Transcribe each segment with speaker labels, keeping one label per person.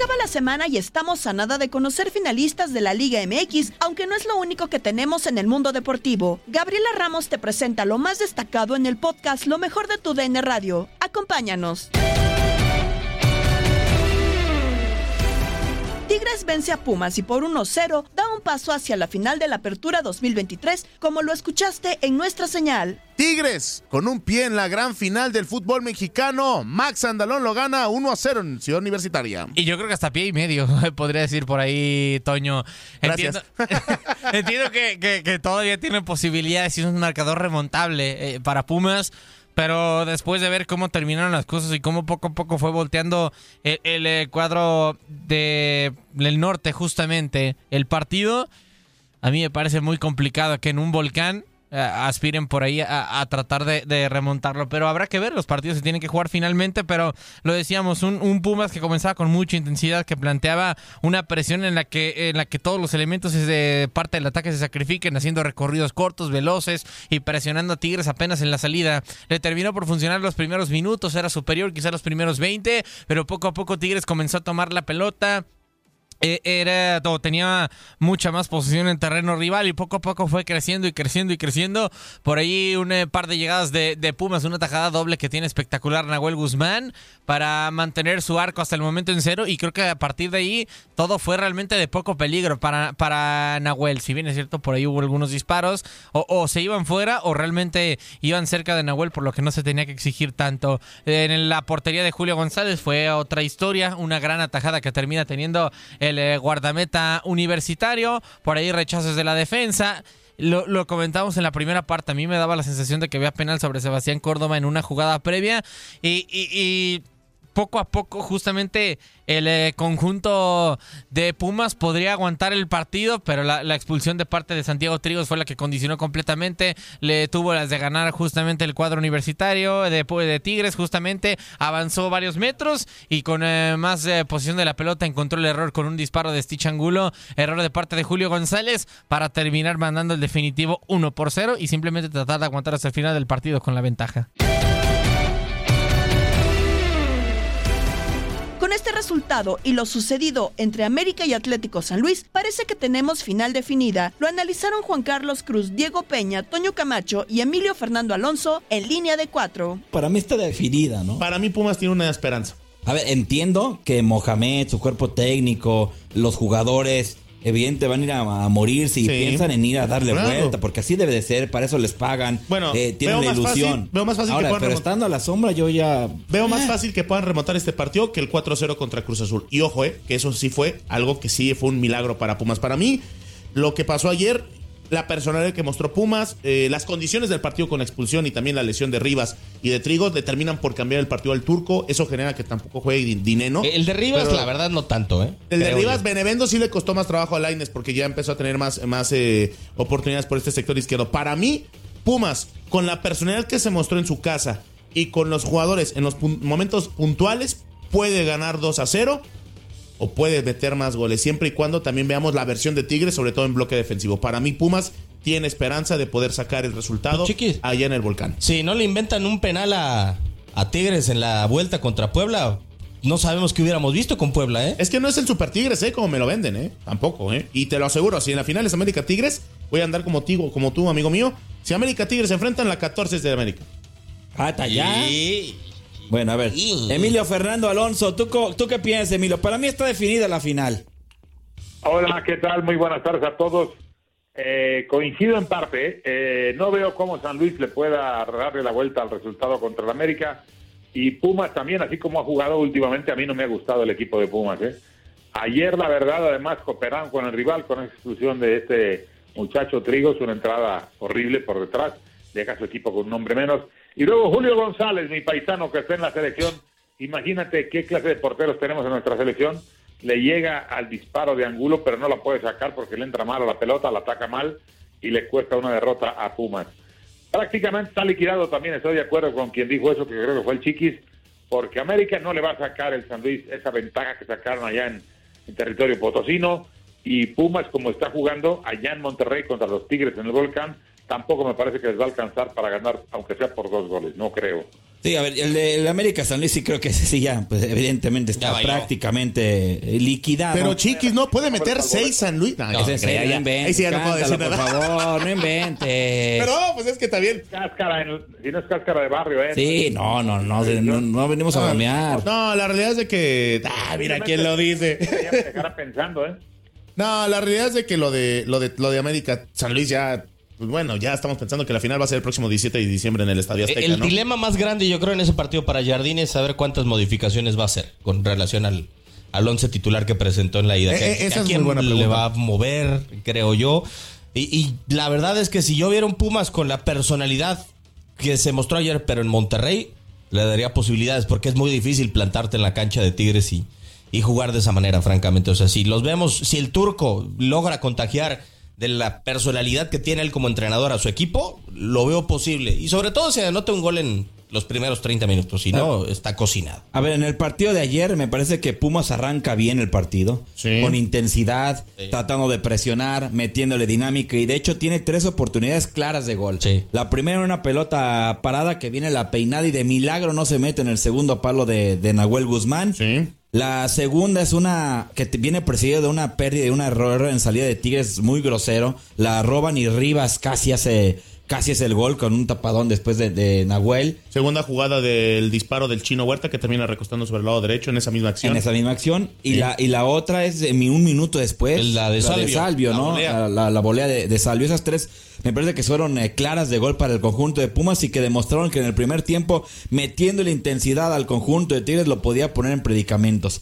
Speaker 1: Acaba la semana y estamos a nada de conocer finalistas de la Liga MX, aunque no es lo único que tenemos en el mundo deportivo. Gabriela Ramos te presenta lo más destacado en el podcast Lo mejor de tu DN Radio. Acompáñanos. Tigres vence a Pumas y por 1-0 da un paso hacia la final de la Apertura 2023, como lo escuchaste en nuestra señal.
Speaker 2: Tigres, con un pie en la gran final del fútbol mexicano, Max Andalón lo gana 1 a 0 en Ciudad Universitaria.
Speaker 3: Y yo creo que hasta pie y medio, podría decir por ahí, Toño.
Speaker 2: Gracias.
Speaker 3: Entiendo, entiendo que, que- que todavía tiene posibilidades y es un marcador remontable eh, para Pumas. Pero después de ver cómo terminaron las cosas y cómo poco a poco fue volteando el, eh, cuadro de, del norte, justamente, el partido, a mí me parece muy complicado que en un volcán aspiren por ahí a, tratar de, remontarlo. Pero habrá que ver, los partidos se tienen que jugar finalmente. Pero lo decíamos, un, un Pumas que comenzaba con mucha intensidad, que planteaba una presión en la que, en la que todos los elementos de parte del ataque se sacrifiquen, haciendo recorridos cortos, veloces y presionando a Tigres apenas en la salida. Le terminó por funcionar los primeros minutos, era superior quizá los primeros 20, pero poco a poco Tigres comenzó a tomar la pelota. Eh, era o tenía mucha más posición en terreno rival y poco a poco fue creciendo y creciendo y creciendo. Por ahí un eh, par de llegadas de, de Pumas, una tajada doble que tiene espectacular Nahuel Guzmán para mantener su arco hasta el momento en cero y creo que a partir de ahí todo fue realmente de poco peligro para, para Nahuel. Si bien es cierto, por ahí hubo algunos disparos o, o se iban fuera o realmente iban cerca de Nahuel por lo que no se tenía que exigir tanto. En la portería de Julio González fue otra historia, una gran atajada que termina teniendo el eh, guardameta universitario, por ahí rechazos de la defensa. Lo, lo comentamos en la primera parte, a mí me daba la sensación de que había penal sobre Sebastián Córdoba en una jugada previa y poco a poco justamente el eh, conjunto de Pumas podría aguantar el partido, pero la, expulsión de parte de Santiago Trigos fue la que condicionó completamente, le tuvo las de ganar justamente el cuadro universitario de, de Tigres, justamente avanzó varios metros y con eh, más eh, posición de la pelota encontró el error con un disparo de Stitch Angulo, error de parte de Julio González para terminar mandando el definitivo 1 por 0 y simplemente tratar de aguantar hasta el final del partido con la ventaja.
Speaker 1: Este resultado y lo sucedido entre América y Atlético San Luis, parece que tenemos final definida. Lo analizaron Juan Carlos Cruz, Diego Peña, Toño Camacho y Emilio Fernando Alonso en línea de cuatro.
Speaker 4: Para mí está definida, ¿no?
Speaker 2: Para mí Pumas tiene una esperanza.
Speaker 4: A ver, entiendo que Mohamed, su cuerpo técnico, los jugadores evidente van a ir a, a morir si
Speaker 2: Sí.
Speaker 4: piensan en ir a darle
Speaker 2: Claro.
Speaker 4: vuelta, porque así debe de ser, para eso les pagan,
Speaker 2: Bueno,
Speaker 4: eh, tienen la
Speaker 2: fácil-
Speaker 4: ilusión.
Speaker 2: veo más fácil que
Speaker 4: Ahora,
Speaker 2: puedan
Speaker 4: pero estando a la sombra yo ya...
Speaker 2: Veo más fácil que puedan remontar este partido que el 4-0 contra Cruz Azul. Y ojo, eh, que eso sí fue algo que sí fue un milagro para Pumas. Para mí, lo que pasó ayer, la personalidad que mostró Pumas, eh, las condiciones del partido con la expulsión y también la lesión de Rivas y de Trigos determinan por cambiar el partido al turco. Eso genera que tampoco juegue Din- Dineno.
Speaker 5: El de Rivas,
Speaker 2: Pero-
Speaker 5: la verdad, no tanto, ¿eh?
Speaker 2: El de Rivas,
Speaker 5: yo.
Speaker 2: Benevendo sí le costó más trabajo a Laines porque ya empezó a tener más, más eh, oportunidades por este sector izquierdo. Para mí, Pumas, con la personalidad que se mostró en su casa y con los jugadores en los pun- momentos puntuales, puede ganar 2 a 0 o puede meter más goles, siempre y cuando también veamos la versión de Tigres, sobre todo en bloque defensivo. Para mí, Pumas tiene esperanza de poder sacar el resultado
Speaker 5: Chiquis.
Speaker 2: allá en el volcán.
Speaker 5: Si no le inventan un penal a, a Tigres en la vuelta contra Puebla, no sabemos qué hubiéramos visto con Puebla, ¿eh?
Speaker 2: Es que no es el Super Tigres, ¿eh? Como me lo venden, ¿eh? Tampoco, ¿eh? Y te lo aseguro, si en la final es América Tigres, voy a andar como, tigo, como tú, amigo mío. Si América Tigres se enfrentan, la 14 es de América.
Speaker 4: Hasta allá.
Speaker 5: Y-
Speaker 4: Bueno, a ver. Emilio Fernando Alonso, ¿tú, co- ¿tú qué piensas, Emilio? Para mí está definida la final.
Speaker 6: Hola, ¿qué tal? Muy buenas tardes a todos. Eh, coincido en parte. ¿eh? Eh, no veo cómo San Luis le pueda darle la vuelta al resultado contra el América. Y Pumas también, así como ha jugado últimamente, a mí no me ha gustado el equipo de Pumas. ¿eh? Ayer, la verdad, además cooperaron con el rival con la exclusión de este muchacho Trigos, una entrada horrible por detrás, deja a su equipo con un hombre menos. Y luego Julio González, mi paisano que está en la selección, imagínate qué clase de porteros tenemos en nuestra selección. Le llega al disparo de Angulo, pero no la puede sacar porque le entra mal a la pelota, la ataca mal y le cuesta una derrota a Pumas. Prácticamente está liquidado también, estoy de acuerdo con quien dijo eso, que creo que fue el Chiquis, porque América no le va a sacar el San Luis esa ventaja que sacaron allá en, en territorio potosino y Pumas como está jugando allá en Monterrey contra los Tigres en el Volcán, tampoco me parece que les va a alcanzar para ganar, aunque sea por dos goles, no creo.
Speaker 4: Sí, a ver, el de el América San Luis sí creo que ese sí ya, pues evidentemente está prácticamente eh, liquidado.
Speaker 2: Pero Chiquis, ¿no? ¿Puede meter 6 San Luis? No,
Speaker 4: Ese
Speaker 2: ya,
Speaker 4: no
Speaker 2: ya.
Speaker 4: inventes,
Speaker 2: Ahí sí ya no puedo decir nada.
Speaker 4: Por favor, no inventes.
Speaker 2: Pero pues es que está bien.
Speaker 6: Cáscara, en- si no es cáscara de barrio, ¿eh?
Speaker 4: Sí, no, no, no, no, no venimos a bromear.
Speaker 2: No, la realidad es de que. Ah, mira quién lo dice.
Speaker 6: Ya me dejará pensando, ¿eh?
Speaker 2: No, la realidad es de que lo de lo de lo de América, San Luis ya. Pues bueno, ya estamos pensando que la final va a ser el próximo 17 de diciembre en el Estadio Azteca,
Speaker 5: El
Speaker 2: ¿no?
Speaker 5: dilema más grande, yo creo, en ese partido para Jardín es saber cuántas modificaciones va a hacer con relación al, al once titular que presentó en la ida.
Speaker 2: Eh,
Speaker 5: ¿Que-
Speaker 2: eh, esa
Speaker 5: ¿A
Speaker 2: es
Speaker 5: quién
Speaker 2: muy buena
Speaker 5: le va a mover, creo yo? Y, y la verdad es que si yo viera un Pumas con la personalidad que se mostró ayer, pero en Monterrey, le daría posibilidades, porque es muy difícil plantarte en la cancha de Tigres y, y jugar de esa manera, francamente. O sea, si los vemos, si el turco logra contagiar de la personalidad que tiene él como entrenador a su equipo, lo veo posible. Y sobre todo si anota un gol en los primeros 30 minutos, si no, está cocinado.
Speaker 4: A ver, en el partido de ayer me parece que Pumas arranca bien el partido,
Speaker 2: Sí.
Speaker 4: con intensidad, tratando de presionar, metiéndole dinámica y de hecho tiene tres oportunidades claras de gol.
Speaker 5: Sí.
Speaker 4: La primera una pelota parada que viene la peinada y de milagro no se mete en el segundo palo de, de Nahuel Guzmán.
Speaker 2: Sí.
Speaker 4: La segunda es una que viene precedida de una pérdida, de un error en salida de Tigres muy grosero. La roban y Rivas casi hace casi es el gol con un tapadón después de, de Nahuel.
Speaker 2: Segunda jugada del disparo del Chino Huerta que termina recostando sobre el lado derecho en esa misma acción.
Speaker 4: En esa misma acción. Y, la, y la otra es de mi- un minuto después.
Speaker 5: La de Salvio. La
Speaker 4: ¿no?
Speaker 5: volea.
Speaker 4: La, la- la volea de, de Salvio. Esas tres me parece que fueron eh, claras de gol para el conjunto de Pumas y que demostraron que en el primer tiempo, metiendo la intensidad al conjunto de Tigres, lo podía poner en predicamentos.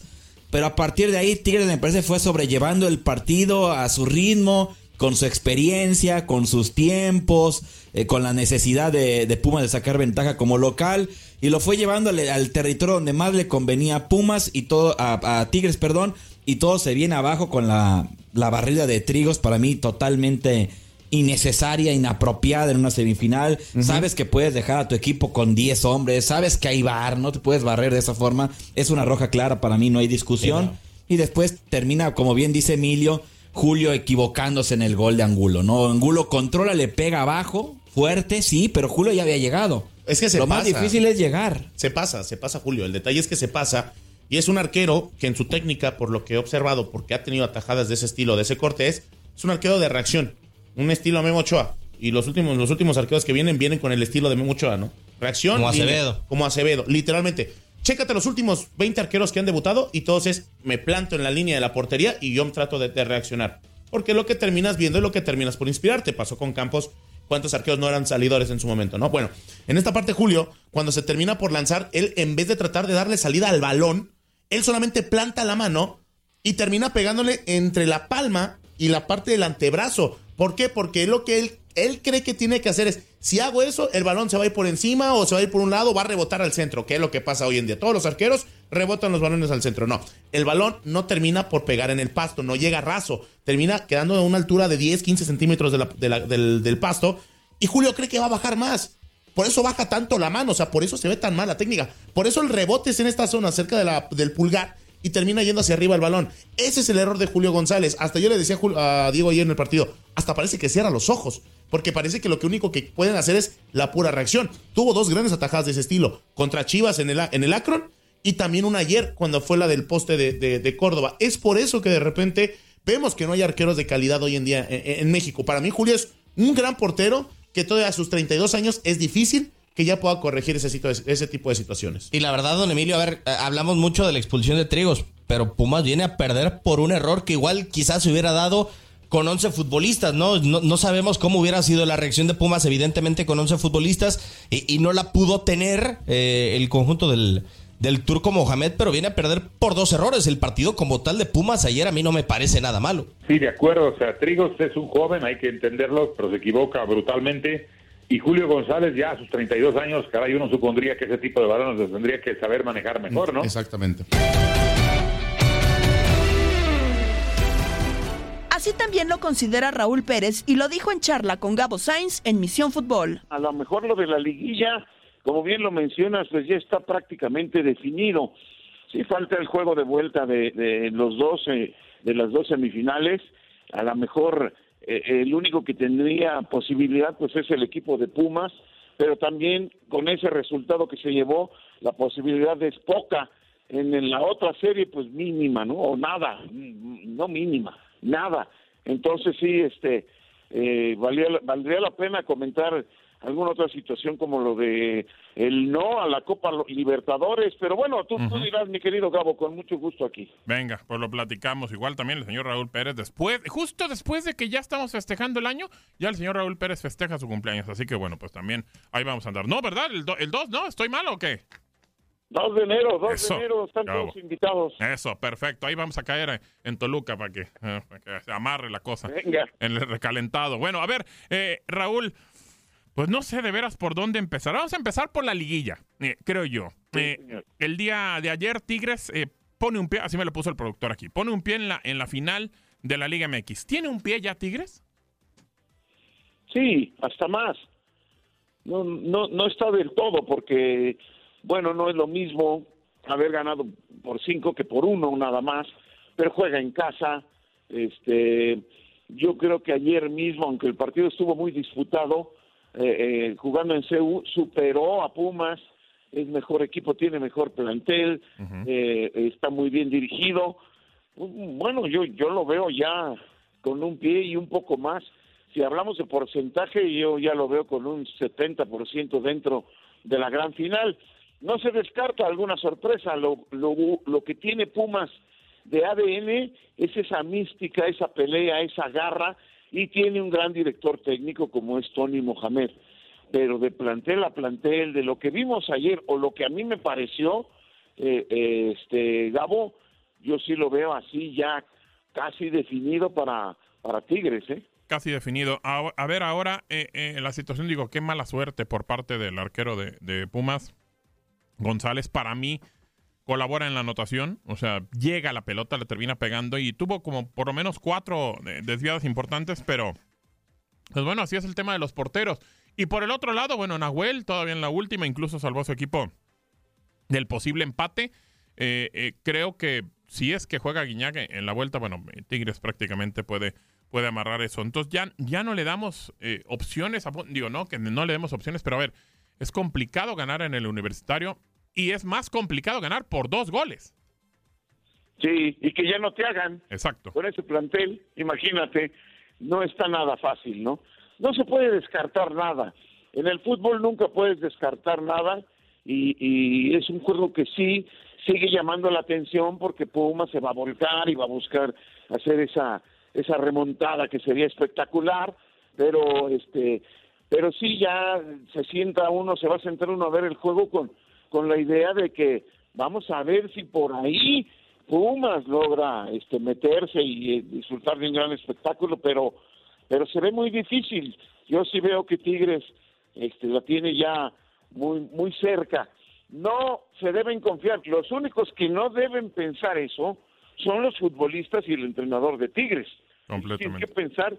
Speaker 4: Pero a partir de ahí, Tigres me parece fue sobrellevando el partido a su ritmo, con su experiencia, con sus tiempos, eh, con la necesidad de, de Pumas de sacar ventaja como local. Y lo fue llevando al, al territorio donde más le convenía a Pumas y todo, a, a Tigres, perdón, y todo se viene abajo con la, la barrida de Trigos, para mí totalmente innecesaria, inapropiada en una semifinal. Sabes que puedes dejar a tu equipo con 10 hombres, sabes que hay bar, no te puedes barrer de esa forma. Es una roja clara, para mí no hay discusión. Y después termina, como bien dice Emilio, Julio equivocándose en el gol de Angulo, ¿no? Angulo controla, le pega abajo, fuerte, sí, pero Julio ya había llegado.
Speaker 2: Es que se
Speaker 4: Lo más difícil es llegar.
Speaker 2: Se pasa, se pasa Julio. El detalle es que se pasa. Y es un arquero que en su técnica, por lo que he observado, porque ha tenido atajadas de ese estilo, de ese corte, es, es un arquero de reacción. Un estilo Memo Ochoa. Y los últimos, los últimos arqueros que vienen, vienen con el estilo de Memo Ochoa, ¿no? Reacción.
Speaker 5: Como. Acevedo.
Speaker 2: como Acevedo, literalmente. Chécate los últimos 20 arqueros que han debutado y todos es, me planto en la línea de la portería y yo trato de, de reaccionar. porque lo que terminas viendo es lo que terminas por inspirarte. Pasó con Campos, cuántos arqueros no eran salidores en su momento, ¿no? Bueno, en esta parte, Julio, cuando se termina por lanzar, él en vez de tratar de darle salida al balón, él solamente planta la mano y termina pegándole entre la palma y la parte del antebrazo. ¿Por qué? Porque lo que él, él cree que tiene que hacer es, si hago eso, el balón se va a ir por encima o se va a ir por un lado, va a rebotar al centro, que es lo que pasa hoy en día. Todos los arqueros rebotan los balones al centro. No, el balón no termina por pegar en el pasto, no llega raso, termina quedando a una altura de 10, 15 centímetros del, del pasto y Julio cree que va a bajar más. Por eso baja tanto la mano, o sea, por eso se ve tan mal la técnica. Por eso el rebote es en esta zona, cerca de la, del pulgar, y termina yendo hacia arriba el balón. Ese es el error de Julio González. Hasta yo le decía a Diego ayer en el partido, hasta parece que cierra los ojos, porque parece que lo único que pueden hacer es la pura reacción. Tuvo dos grandes atajadas de ese estilo, contra Chivas en el, en el Akron y también una ayer cuando fue la del poste de, Córdoba. Es por eso que de repente vemos que no hay arqueros de calidad hoy en día en, en México. Para mí Julio es un gran portero que todavía a sus 32 años es difícil que ya pueda corregir ese, ese tipo de situaciones.
Speaker 5: Y la verdad, don Emilio, a ver, eh, hablamos mucho de la expulsión de Trigos, pero Pumas viene a perder por un error que igual quizás se hubiera dado con 11 futbolistas, ¿no? ¿no? sabemos cómo hubiera sido la reacción de Pumas, evidentemente con 11 futbolistas, y, no la pudo tener eh, el conjunto del, del turco Mohamed, pero viene a perder por dos errores. El partido como tal de Pumas ayer a mí no me parece nada malo.
Speaker 6: Sí, de acuerdo. O sea, Trigos es un joven, hay que entenderlo, pero se equivoca brutalmente y Julio González ya a sus 32 años, caray, uno supondría que ese tipo de balones tendría que saber manejar mejor, ¿no?
Speaker 2: Exactamente.
Speaker 1: Así también lo considera Raúl Pérez y lo dijo en charla con Gabo Sainz en Misión Fútbol.
Speaker 7: A lo mejor lo de la liguilla, como bien lo mencionas, pues ya está prácticamente definido. Sí falta el juego de vuelta de, de los 12, de las dos semifinales. A lo mejor eh, el único que tendría posibilidad pues es el equipo de Pumas, pero también con ese resultado que se llevó, la posibilidad es poca. En, la otra serie, pues mínima, ¿no? O nada, no mínima, nada. Entonces sí, este, eh, valdría la pena comentar alguna otra situación como lo de el no a la Copa Libertadores, pero bueno, tú, dirás, mi querido Gabo, con mucho gusto aquí.
Speaker 8: Venga, pues lo platicamos. Igual también el señor Raúl Pérez, después, justo después de que ya estamos festejando el año, ya el señor Raúl Pérez festeja su cumpleaños, así que bueno, pues también ahí vamos a andar. No, ¿verdad? El 2, ¿no? ¿Estoy mal o qué?
Speaker 7: 2 de enero, 2 de enero, están todos invitados.
Speaker 8: Eso, perfecto. Ahí vamos a caer en Toluca para que, eh, se amarre la cosa.
Speaker 7: Venga.
Speaker 8: En el recalentado. Bueno, a ver, eh, Raúl, pues no sé de veras por dónde empezar. Vamos a empezar por la liguilla, eh, creo yo. Eh, el día de ayer Tigres eh, pone un pie, así me lo puso el productor aquí, pone un pie en la, en la final de la Liga MX. ¿Tiene un pie ya Tigres?
Speaker 7: Sí, hasta más. No, no, no está del todo porque, bueno, no es lo mismo haber ganado por cinco que por uno nada más, pero juega en casa. Este, yo creo que ayer mismo, aunque el partido estuvo muy disputado, eh, eh, jugando en CEU, superó a Pumas, es mejor equipo, tiene mejor plantel, eh, está muy bien dirigido. Bueno, yo, yo lo veo ya con un pie y un poco más. Si hablamos de porcentaje, yo ya lo veo con un 70% dentro de la gran final. No se descarta alguna sorpresa. Lo, lo, lo que tiene Pumas de ADN es esa mística, esa pelea, esa garra y tiene un gran director técnico como es Tony Mohamed. Pero de plantel a plantel, de lo que vimos ayer o lo que a mí me pareció, eh, eh, este Gabo, yo sí lo veo así ya casi definido para, para Tigres, ¿eh?
Speaker 8: Casi definido. A, ver, ahora eh, la situación, digo, qué mala suerte por parte del arquero de, de Pumas, González, para mí colabora en la anotación, o sea, llega la pelota, le termina pegando y tuvo como por lo menos cuatro eh, desviadas importantes, pero pues bueno, así es el tema de los porteros. Y por el otro lado, bueno, Nahuel todavía en la última incluso salvó a su equipo del posible empate. Eh, eh, creo que si es que juega Guiñac en la vuelta, bueno, Tigres prácticamente puede, puede amarrar eso. Entonces ya, ya no le damos opciones, digo, no, que no le demos opciones, pero a ver, es complicado ganar en el universitario y es más complicado ganar por dos goles.
Speaker 7: Sí, y que ya no te hagan.
Speaker 8: Exacto.
Speaker 7: Con ese plantel, imagínate, no está nada fácil, ¿no? No se puede descartar nada. En el fútbol nunca puedes descartar nada y, y es un juego que sí sigue llamando la atención porque Puma se va a volcar y va a buscar hacer esa esa remontada que sería espectacular, pero este pero sí ya se sienta uno, se va a sentar uno a ver el juego con, con la idea de que vamos a ver si por ahí Pumas logra este meterse y eh, disfrutar de un gran espectáculo, pero pero se ve muy difícil. Yo sí veo que Tigres este la tiene ya muy muy cerca. No se deben confiar. Los únicos que no deben pensar eso son los futbolistas y el entrenador de Tigres. Tienen que pensar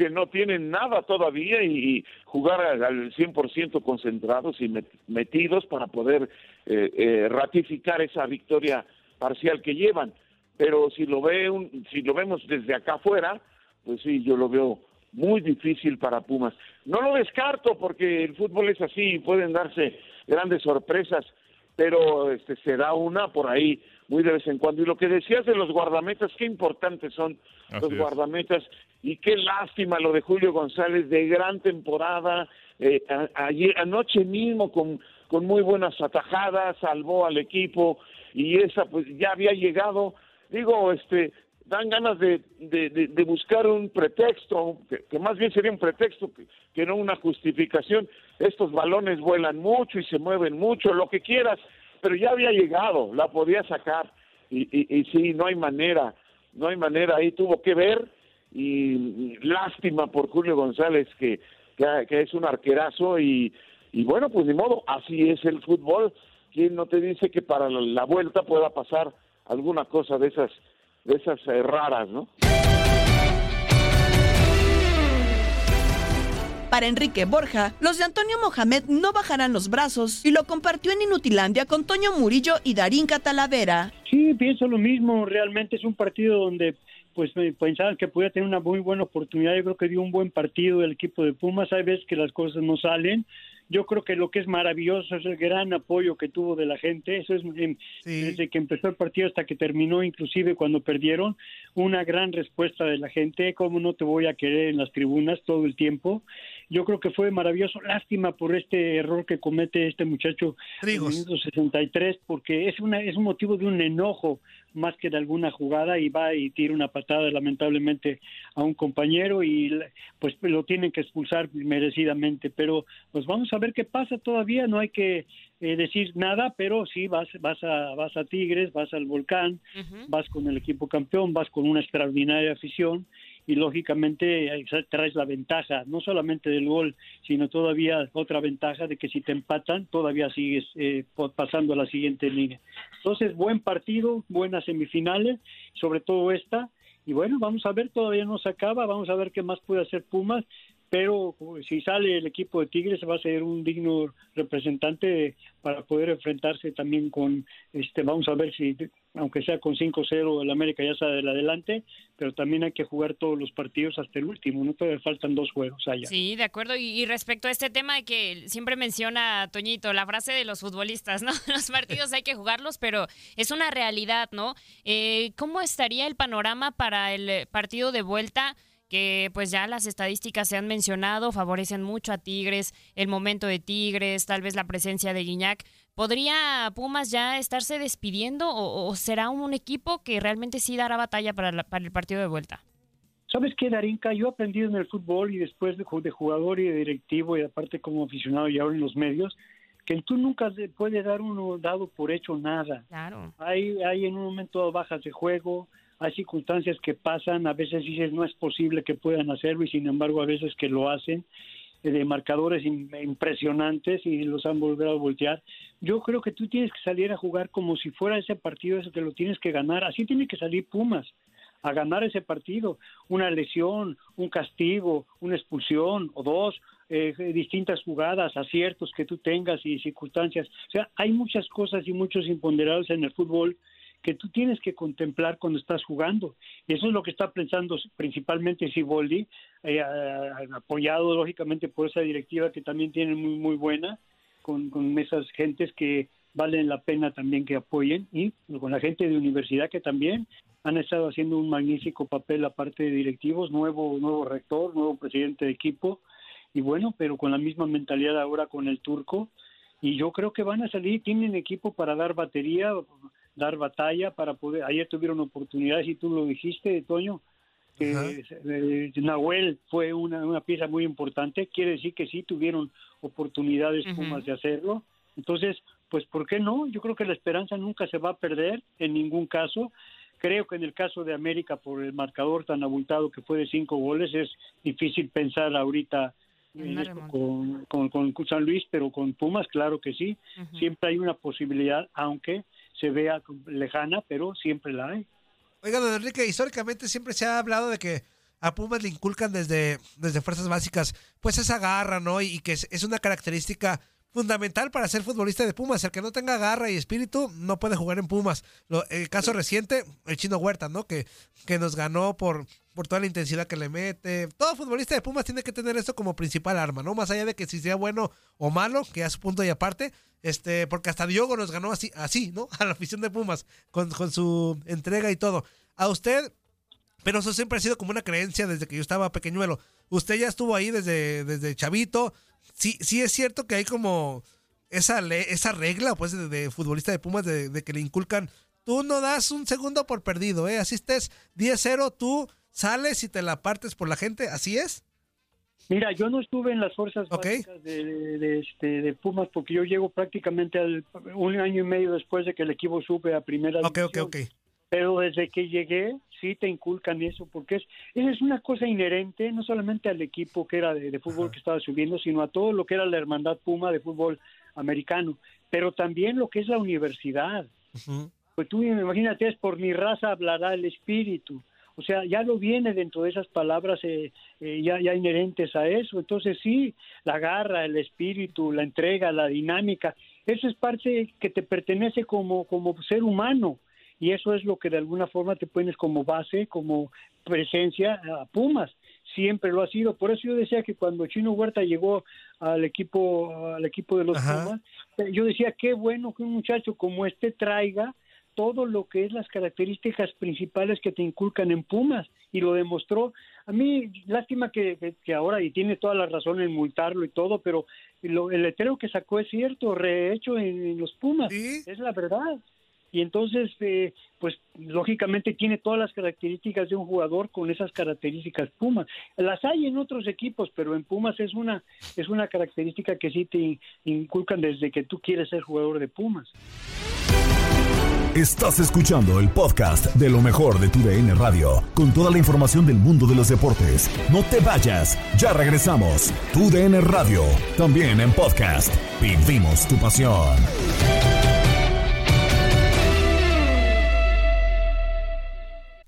Speaker 7: que no tienen nada todavía y, jugar al, al 100% concentrados y metidos para poder eh, eh, ratificar esa victoria parcial que llevan. Pero si lo ve un, si lo vemos desde acá afuera, pues sí, yo lo veo muy difícil para Pumas. No lo descarto porque el fútbol es así, pueden darse grandes sorpresas, pero este se da una por ahí muy de vez en cuando. Y lo que decías de los guardametas, qué importantes son los guardametas. Y qué lástima lo de Julio González de gran temporada, eh, ayer, anoche mismo con, con muy buenas atajadas, salvó al equipo. Y esa pues ya había llegado, digo, este, dan ganas de, de, buscar un pretexto, que, más bien sería un pretexto que, que, no una justificación. Estos balones vuelan mucho y se mueven mucho, lo que quieras, pero ya había llegado, la podía sacar. Y, y, y sí, no hay manera, no hay manera, ahí tuvo que ver y lástima por Julio González que, que, es un arquerazo y, y bueno, pues ni modo, así es el fútbol. ¿Quién no te dice que para la vuelta pueda pasar alguna cosa de esas, de esas eh, raras, no?
Speaker 1: Para Enrique Borja, los de Antonio Mohamed no bajarán los brazos y lo compartió en Inutilandia con Toño Murillo y Darín Catalavera.
Speaker 9: Sí, pienso lo mismo. Realmente es un partido donde pues pensaban que podía tener una muy buena oportunidad. Yo creo que dio un buen partido el equipo de Pumas. Hay veces que las cosas no salen. Yo creo que lo que es maravilloso es el gran apoyo que tuvo de la gente. Eso es em, desde que empezó el partido hasta que terminó, inclusive cuando perdieron, una gran respuesta de la gente. ¿Cómo no te voy a querer en las tribunas todo el tiempo? Yo creo que fue maravilloso. Lástima por este error que comete este muchacho en el 63, porque es, una, es un motivo de un enojo más que de alguna jugada y va y tira una patada lamentablemente a un compañero y pues lo tienen que expulsar merecidamente. Pero pues vamos a ver qué pasa todavía no hay que eh, decir nada pero sí vas vas a vas a Tigres vas al Volcán vas con el equipo campeón vas con una extraordinaria afición y lógicamente traes la ventaja, no solamente del gol, sino todavía otra ventaja de que si te empatan, todavía sigues eh, pasando a la siguiente línea. Entonces, buen partido, buenas semifinales, sobre todo esta, y bueno, vamos a ver, todavía no se acaba, vamos a ver qué más puede hacer Pumas, pero si sale el equipo de Tigres va a ser un digno representante para poder enfrentarse también con, este, vamos a ver si, aunque sea con 5-0 el América ya sale adelante, pero también hay que jugar todos los partidos hasta el último, no todavía faltan dos juegos allá.
Speaker 10: Sí, de acuerdo, y, respecto a este tema que siempre menciona Toñito, la frase de los futbolistas, ¿no? Los partidos hay que jugarlos, pero es una realidad, ¿no? Eh, ¿Cómo estaría el panorama para el partido de vuelta? Que pues ya las estadísticas se han mencionado, favorecen mucho a Tigres, el momento de Tigres, tal vez la presencia de Guiñac. ¿Podría Pumas ya estarse despidiendo o, será un equipo que realmente sí dará batalla para, para el partido de vuelta?
Speaker 9: ¿Sabes qué, Darinka? Yo he aprendido en el fútbol y después de, de jugador y de directivo y aparte como aficionado y ahora en los medios, que tú nunca puedes dar uno dado por hecho nada.
Speaker 10: Claro.
Speaker 9: Hay, hay en un momento bajas de juego, hay circunstancias que pasan, a veces dices no es posible que puedan hacerlo y sin embargo a veces que lo hacen eh, de marcadores impresionantes y los han volvido a voltear. Yo creo que tú tienes que salir a jugar como si fuera ese partido ese que lo tienes que ganar. Así tiene que salir Pumas a ganar ese partido. Una lesión, un castigo, una expulsión o dos, eh, distintas jugadas, aciertos que tú tengas y circunstancias. O sea, hay muchas cosas y muchos imponderables en el fútbol que tú tienes que contemplar cuando estás jugando. Y eso es lo que está pensando principalmente Siboldi, eh, apoyado lógicamente por esa directiva que también tiene muy, muy buena, con, con esas gentes que valen la pena también que apoyen, y con la gente de universidad que también han estado haciendo un magnífico papel aparte de directivos, nuevo, nuevo rector, nuevo presidente de equipo, y bueno, pero con la misma mentalidad ahora con el turco, y yo creo que van a salir, tienen equipo para dar batería, dar batalla para poder. Ayer tuvieron oportunidades y tú lo dijiste, Toño. que eh, Nahuel fue una, una pieza muy importante, quiere decir que sí tuvieron oportunidades Pumas de hacerlo. Entonces, pues, ¿por qué no? Yo creo que la esperanza nunca se va a perder en ningún caso. Creo que en el caso de América, por el marcador tan abultado que fue de cinco goles, es difícil pensar ahorita en esto con, con, con San Luis, pero con Pumas, claro que sí. Siempre hay una posibilidad, aunque se vea lejana, pero siempre la hay.
Speaker 11: Oiga, don Enrique, históricamente siempre se ha hablado de que a Pumas le inculcan desde, desde fuerzas básicas, pues esa garra, ¿no? Y, que es, es, una característica fundamental para ser futbolista de Pumas. El que no tenga garra y espíritu no puede jugar en Pumas. Lo, el caso reciente, el chino Huerta, ¿no? Que, que nos ganó por, por toda la intensidad que le mete. Todo futbolista de Pumas tiene que tener esto como principal arma, ¿no? Más allá de que si sea bueno o malo, que a su punto y aparte, este, porque hasta Diogo nos ganó así, así, ¿no? A la afición de Pumas, con, con su entrega y todo. A usted, pero eso siempre ha sido como una creencia desde que yo estaba pequeñuelo. Usted ya estuvo ahí desde, desde chavito, sí, sí es cierto que hay como esa, esa regla, pues, de, futbolista de Pumas, de, que le inculcan, tú no das un segundo por perdido, ¿eh? Así estés 10-0, tú sales y te la partes por la gente, ¿así es?
Speaker 9: Mira, yo no estuve en las fuerzas básicas de, este, de Pumas porque yo llego prácticamente al, un año y medio después de que el equipo sube a primera
Speaker 11: Ok, ok, ok.
Speaker 9: Pero desde que llegué, sí te inculcan eso, porque es, es una cosa inherente, no solamente al equipo que era de, fútbol que estaba subiendo, sino a todo lo que era la hermandad Puma de fútbol americano, pero también lo que es la universidad. Pues tú imagínate, es por mi raza hablará el espíritu. O sea, ya lo viene dentro de esas palabras eh, eh, ya, ya inherentes a eso. Entonces sí, la garra, el espíritu, la entrega, la dinámica, eso es parte que te pertenece como, como ser humano y eso es lo que de alguna forma te pones como base, como presencia a Pumas. Siempre lo ha sido. Por eso yo decía que cuando Chino Huerta llegó al equipo, al equipo de los Pumas, yo decía qué bueno que un muchacho como este traiga todo lo que es las características principales que te inculcan en Pumas y lo demostró. A mí, lástima que, que, ahora, y tiene toda la razón en multarlo y todo, pero lo, el letrero que sacó es cierto, rehecho en, los Pumas, es la verdad y entonces eh, pues lógicamente tiene todas las características de un jugador con esas características Pumas. Las hay en otros equipos pero en Pumas es una es una característica que sí te inculcan desde que tú quieres ser jugador de Pumas.
Speaker 12: Estás escuchando el podcast de lo mejor de tu DN Radio con toda la información del mundo de los deportes. No te vayas ya regresamos. Tu DN Radio también en podcast. Vivimos tu pasión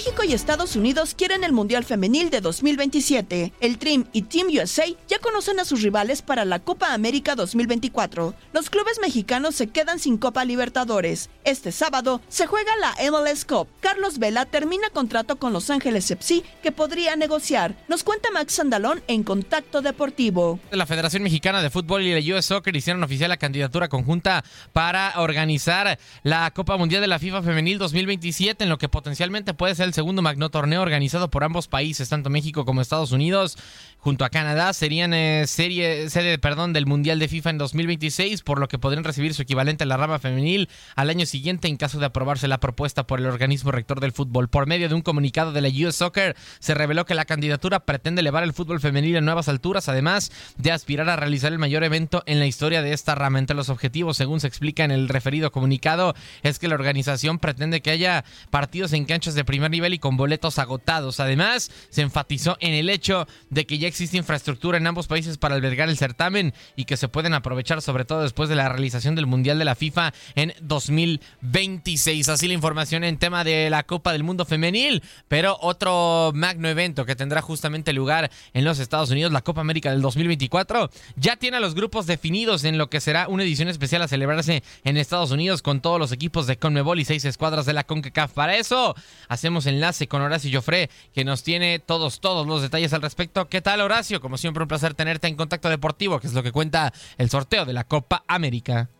Speaker 1: México y Estados Unidos quieren el Mundial Femenil de 2027. El Dream y Team USA ya conocen a sus rivales para la Copa América 2024. Los clubes mexicanos se quedan sin Copa Libertadores. Este sábado se juega la MLS Cup. Carlos Vela termina contrato con Los Ángeles FC que podría negociar. Nos cuenta Max Sandalón en Contacto Deportivo.
Speaker 3: La Federación Mexicana de Fútbol y la US Soccer hicieron oficial la candidatura conjunta para organizar la Copa Mundial de la FIFA Femenil 2027 en lo que potencialmente puede ser el segundo magno torneo organizado por ambos países, tanto México como Estados Unidos junto a Canadá serían eh, serie, sede perdón, del Mundial de FIFA en 2026, por lo que podrían recibir su equivalente a la rama femenil al año siguiente en caso de aprobarse la propuesta por el organismo rector del fútbol. Por medio de un comunicado de la US Soccer, se reveló que la candidatura pretende elevar el fútbol femenil a nuevas alturas, además de aspirar a realizar el mayor evento en la historia de esta rama. Entre los objetivos, según se explica en el referido comunicado, es que la organización pretende que haya partidos en canchas de primer nivel y con boletos agotados. Además, se enfatizó en el hecho de que ya existe infraestructura en ambos países para albergar el certamen y que se pueden aprovechar sobre todo después de la realización del Mundial de la FIFA en 2026. Así la información en tema de la Copa del Mundo Femenil, pero otro magno evento que tendrá justamente lugar en los Estados Unidos, la Copa América del 2024, ya tiene a los grupos definidos en lo que será una edición especial a celebrarse en Estados Unidos con todos los equipos de CONMEBOL y seis escuadras de la CONCACAF. Para eso, hacemos enlace con Horacio Joffre, que nos tiene todos, todos los detalles al respecto. ¿Qué tal, Horacio? Como siempre, un placer tenerte en Contacto Deportivo, que es lo que cuenta el sorteo de la Copa América.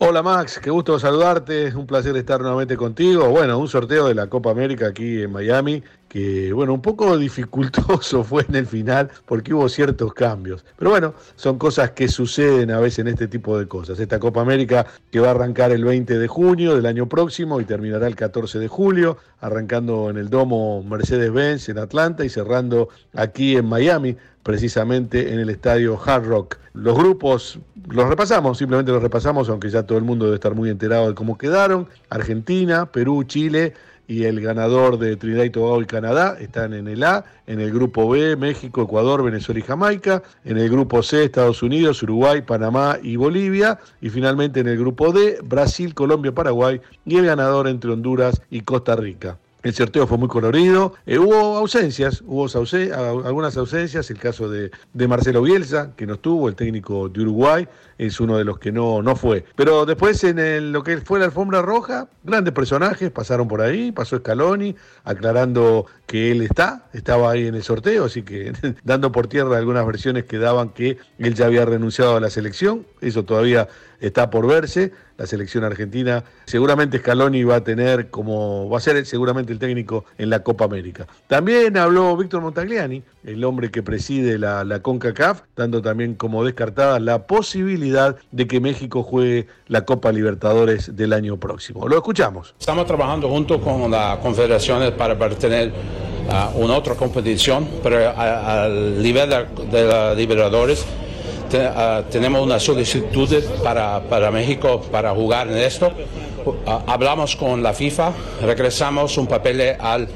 Speaker 13: Hola Max, qué gusto saludarte, es un placer estar nuevamente contigo. Bueno, un sorteo de la Copa América aquí en Miami, que bueno, un poco dificultoso fue en el final porque hubo ciertos cambios. Pero bueno, son cosas que suceden a veces en este tipo de cosas. Esta Copa América que va a arrancar el 20 de junio del año próximo y terminará el 14 de julio, arrancando en el domo Mercedes-Benz en Atlanta y cerrando aquí en Miami precisamente en el estadio Hard Rock. Los grupos los repasamos, simplemente los repasamos, aunque ya todo el mundo debe estar muy enterado de cómo quedaron. Argentina, Perú, Chile y el ganador de Trinidad y Tobago y Canadá están en el A, en el grupo B, México, Ecuador, Venezuela y Jamaica, en el grupo C, Estados Unidos, Uruguay, Panamá y Bolivia, y finalmente en el grupo D, Brasil, Colombia, Paraguay y el ganador entre Honduras y Costa Rica. El sorteo fue muy colorido. Eh, hubo ausencias, hubo algunas ausencias. El caso de, Marcelo Bielsa, que no estuvo, el técnico de Uruguay, es uno de los que no, no fue. Pero después en lo que fue la alfombra roja, grandes personajes pasaron por ahí. Pasó Scaloni aclarando que él está, estaba ahí en el sorteo, así que dando por tierra algunas versiones que daban que él ya había renunciado a la selección. Eso todavía está por verse. La selección argentina, seguramente Scaloni va a tener como, va a ser seguramente el técnico en la Copa América. También habló Víctor Montagliani, el hombre que preside la, la CONCACAF, dando también como descartada la posibilidad de que México juegue la Copa Libertadores del año próximo. Lo escuchamos.
Speaker 14: Estamos trabajando junto con las confederaciones para tener uh, una otra competición, pero al nivel de, de la Libertadores Ah, tenemos una solicitud para, para, México para jugar en esto. Ah, hablamos con la FIFA, regresamos un papel al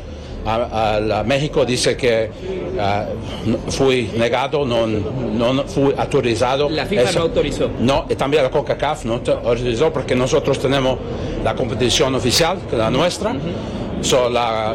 Speaker 14: a, México dice que uh, fui negado, no, no, fui autorizado.
Speaker 15: La FIFA no autorizó.
Speaker 14: No, y también la CONCACAF no autorizó porque nosotros tenemos la competición oficial, que es la nuestra.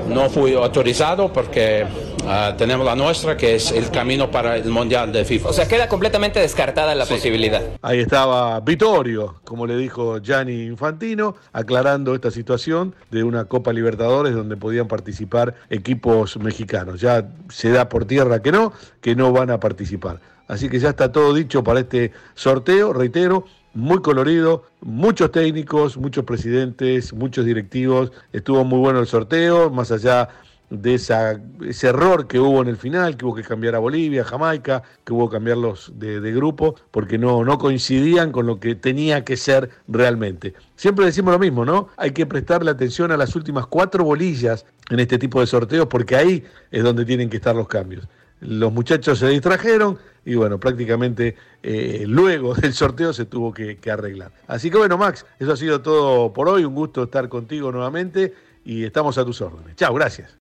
Speaker 14: No fui autorizado porque Ah, tenemos la nuestra, que es el camino para el Mundial de FIFA.
Speaker 15: O sea, queda completamente descartada la posibilidad.
Speaker 13: Ahí estaba Vittorio, como le dijo Gianni Infantino, aclarando esta situación de una Copa Libertadores donde podían participar equipos mexicanos. Ya se da por tierra que no, que no van a participar. Así que ya está todo dicho para este sorteo, reitero, muy colorido, muchos técnicos, muchos presidentes, muchos directivos. Estuvo muy bueno el sorteo, más allá de ese error que hubo en el final, que hubo que cambiar a Bolivia, Jamaica, que hubo que cambiarlos de, de, grupo, porque no, no coincidían con lo que tenía que ser realmente. Siempre decimos lo mismo, ¿no? Hay que prestarle atención a las últimas cuatro bolillas en este tipo de sorteos, porque ahí es donde tienen que estar los cambios. Los muchachos se distrajeron y bueno, prácticamente eh, luego del sorteo se tuvo que, que arreglar. Así que bueno, Max, eso ha sido todo por hoy. Un gusto estar contigo nuevamente y estamos a tus órdenes. Chao, gracias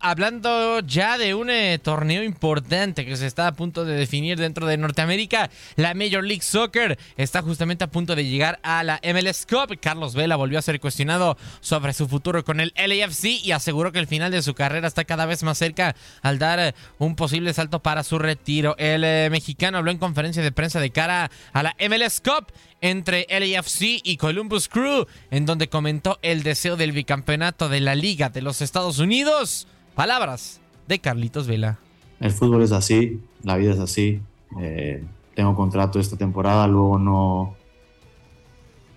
Speaker 3: hablando ya de un eh, torneo importante que se está a punto de definir dentro de Norteamérica, la Major League Soccer está justamente a punto de llegar a la MLS Cup. Carlos Vela volvió a ser cuestionado sobre su futuro con el LAFC y aseguró que el final de su carrera está cada vez más cerca al dar eh, un posible salto para su retiro. El eh, mexicano habló en conferencia de prensa de cara a la MLS Cup entre LAFC y Columbus Crew, en donde comentó el deseo del bicampeonato de la Liga de los Estados Unidos. Palabras de Carlitos Vela.
Speaker 16: El fútbol es así, la vida es así. Eh, tengo contrato esta temporada, luego no,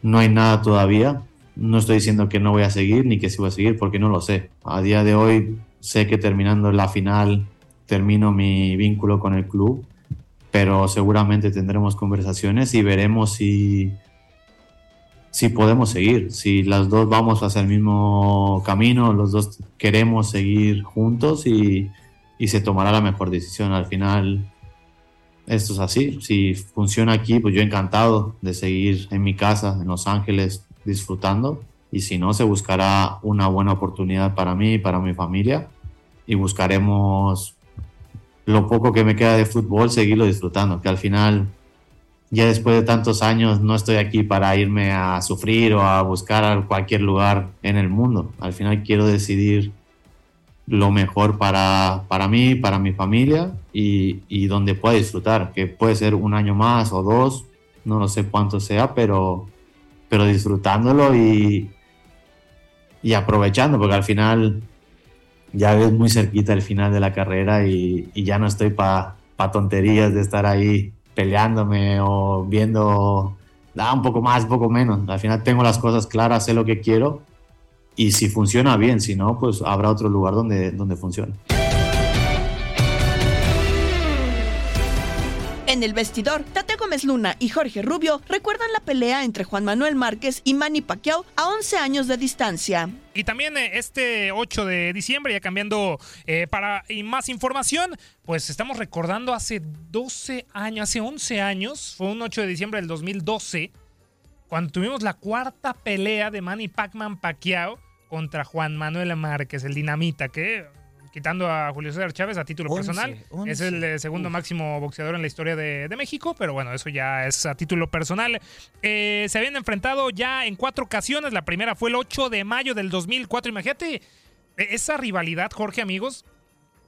Speaker 16: no hay nada todavía. No estoy diciendo que no voy a seguir ni que sí voy a seguir porque no lo sé. A día de hoy sé que terminando la final termino mi vínculo con el club, pero seguramente tendremos conversaciones y veremos si si podemos seguir, si las dos vamos hacia el mismo camino, los dos queremos seguir juntos y, se tomará la mejor decisión. Al final, esto es así. Si funciona aquí, pues yo encantado de seguir en mi casa, en Los Ángeles, disfrutando. Y si no, se buscará una buena oportunidad para mí y para mi familia. Y buscaremos lo poco que me queda de fútbol, seguirlo disfrutando. Que al final ya después de tantos años no estoy aquí para irme a sufrir o a buscar a cualquier lugar en el mundo. Al final quiero decidir lo mejor para, para mí, para mi familia y, y, donde pueda disfrutar, que puede ser un año más o dos, no lo sé cuánto sea, pero, pero disfrutándolo y, y aprovechando, porque al final ya ves muy cerquita el final de la carrera y, y ya no estoy para pa tonterías de estar ahí peleándome o viendo da un poco más, un poco menos. Al final tengo las cosas claras, sé lo que quiero y si funciona bien, si no, pues habrá otro lugar donde, donde funcione.
Speaker 1: En el vestidor, Tate Gómez Luna y Jorge Rubio recuerdan la pelea entre Juan Manuel Márquez y Manny Pacquiao a 11 años de distancia.
Speaker 17: Y también eh, este 8 de diciembre, ya cambiando eh, para más información, pues estamos recordando hace 12 años, hace 11 años, fue un 8 de diciembre del 2012, cuando tuvimos la cuarta pelea de Manny Pacman Pacquiao contra Juan Manuel Márquez, el dinamita, que quitando a Julio César Chávez a título
Speaker 18: Once,
Speaker 17: personal.
Speaker 18: once.
Speaker 17: Es el eh, segundo máximo boxeador en la historia de, de México, pero bueno, eso ya es a título personal. Eh, se habían enfrentado ya en cuatro ocasiones. La primera fue el 8 de mayo del 2004. Imagínate eh, esa rivalidad, Jorge, amigos.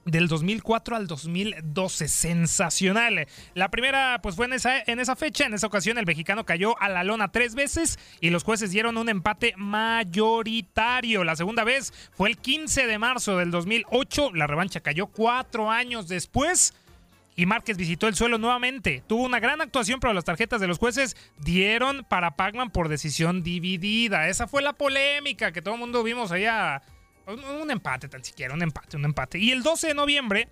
Speaker 17: Del 2004 al 2012, sensacional. La primera, pues fue en esa, en esa fecha. En esa ocasión, el mexicano cayó a la lona tres veces y los jueces dieron un empate mayoritario. La segunda vez fue el 15 de marzo del 2008. La revancha cayó cuatro años después. Y Márquez visitó el suelo nuevamente. Tuvo una gran actuación, pero las tarjetas de los jueces dieron para Pacman por decisión dividida. Esa fue la polémica que todo el mundo vimos allá. Un, un empate, tan siquiera, un empate, un empate. Y el 12 de noviembre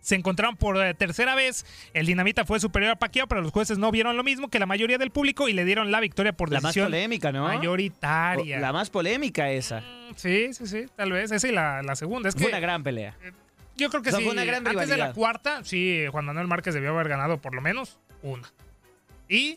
Speaker 17: se encontraron por eh, tercera vez. El Dinamita fue superior a Pacquiao, pero los jueces no vieron lo mismo que la mayoría del público y le dieron la victoria por
Speaker 18: La más
Speaker 17: decisión
Speaker 18: polémica, ¿no?
Speaker 17: mayoritaria.
Speaker 18: La más polémica esa.
Speaker 17: Sí, sí, sí, tal vez. Esa y la, la segunda. Es
Speaker 18: Fue
Speaker 17: que
Speaker 18: una gran pelea.
Speaker 17: yo creo que
Speaker 18: O sea,
Speaker 17: sí.
Speaker 18: fue una gran
Speaker 17: Antes de la cuarta, sí, Juan Manuel Márquez debió haber ganado por lo menos una. Y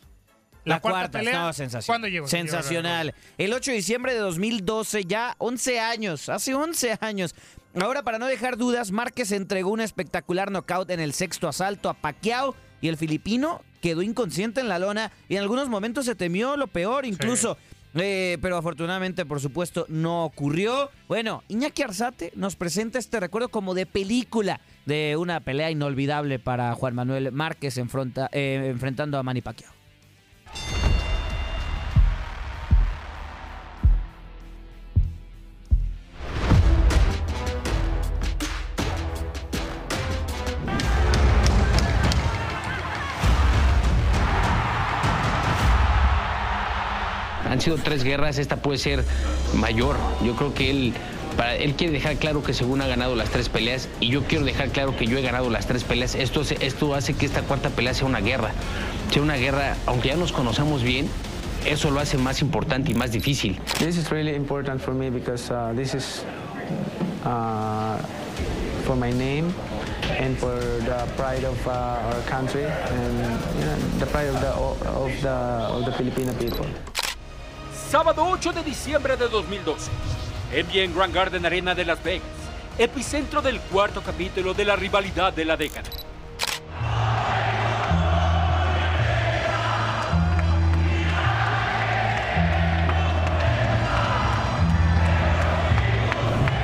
Speaker 17: la,
Speaker 18: La,
Speaker 17: cuarta,
Speaker 18: cuarta,
Speaker 17: pelea.
Speaker 18: no, sensacional.
Speaker 17: ¿Cuándo llegó?
Speaker 18: Sensacional. El 8 de diciembre de 2012, ya 11 años, hace 11 años. Ahora, para no dejar dudas, Márquez entregó un espectacular knockout en el sexto asalto a Pacquiao y el filipino quedó inconsciente en la lona y en algunos momentos se temió lo peor incluso. Eh, pero afortunadamente, por supuesto, no ocurrió. Bueno, Iñaki Arzate nos presenta este recuerdo como de película de una pelea inolvidable para Juan Manuel Márquez enfrenta- eh, enfrentando a Manny Pacquiao.
Speaker 19: Han sido tres guerras, esta puede ser mayor. Yo creo que él, para, él quiere dejar claro que según ha ganado las tres peleas y yo quiero dejar claro que yo he ganado las tres peleas. Esto, esto hace que esta cuarta pelea sea una guerra. Sea una guerra, aunque ya nos conocemos bien, eso lo hace más importante y más difícil.
Speaker 20: This is really important for me because uh, this is uh, for my name and for the pride of uh, our country and you know, the pride of the of the of the Filipino people.
Speaker 21: Sábado 8 de diciembre de 2012. En Grand Garden Arena de Las Vegas. Epicentro del cuarto capítulo de la rivalidad de la década.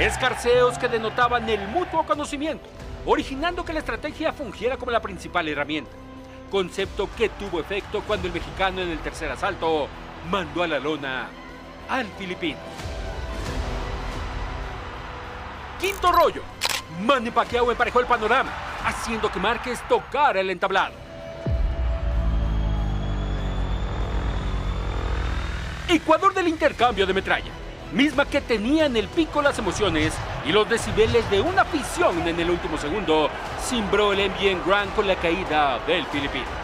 Speaker 21: Escarceos que denotaban el mutuo conocimiento, originando que la estrategia fungiera como la principal herramienta. Concepto que tuvo efecto cuando el mexicano en el tercer asalto mandó a la lona al filipino. Quinto rollo. Manny Pacquiao emparejó el panorama, haciendo que Márquez tocara el entablado. Ecuador del intercambio de metralla, misma que tenía en el pico las emociones y los decibeles de una afición en el último segundo, cimbró el NBA Grand con la caída del filipino.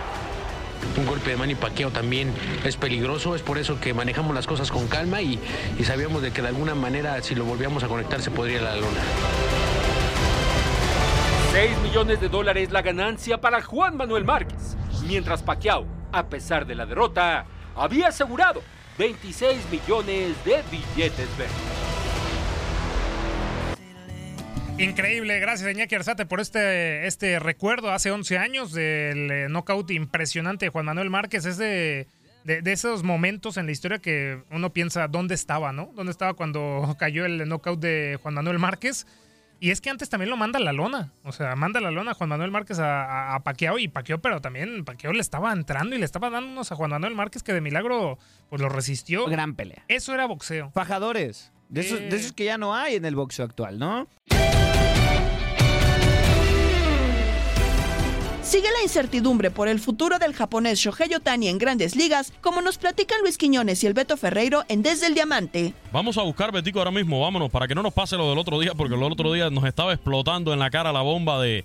Speaker 19: Un golpe de Manny Pacquiao también es peligroso, es por eso que manejamos las cosas con calma y, sabíamos de que de alguna manera si lo volvíamos a conectar se podría la lona.
Speaker 21: 6 millones de dólares la ganancia para Juan Manuel Márquez, mientras Pacquiao, a pesar de la derrota, había asegurado 26 millones de billetes verdes.
Speaker 17: Increíble, gracias Iñaki Arzate por este, este recuerdo hace 11 años del eh, knockout impresionante de Juan Manuel Márquez. Es de, de- de esos momentos en la historia que uno piensa dónde estaba, ¿no? ¿Dónde estaba cuando cayó el knockout de Juan Manuel Márquez? Y es que antes también lo manda la lona. O sea, manda la lona a Juan Manuel Márquez a, a, a Paquiao y Paquiao, pero también Paquiao le estaba entrando y le estaba dando unos a Juan Manuel Márquez que de milagro pues lo resistió.
Speaker 18: Gran pelea.
Speaker 17: Eso era boxeo.
Speaker 18: Fajadores. De esos, de esos que ya no hay en el boxeo actual, ¿no?
Speaker 1: Sigue la incertidumbre por el futuro del japonés Shohei Otani en grandes ligas, como nos platican Luis Quiñones y el Beto Ferreiro en Desde el Diamante.
Speaker 22: Vamos a buscar Betico ahora mismo, vámonos, para que no nos pase lo del otro día, porque el otro día nos estaba explotando en la cara la bomba de.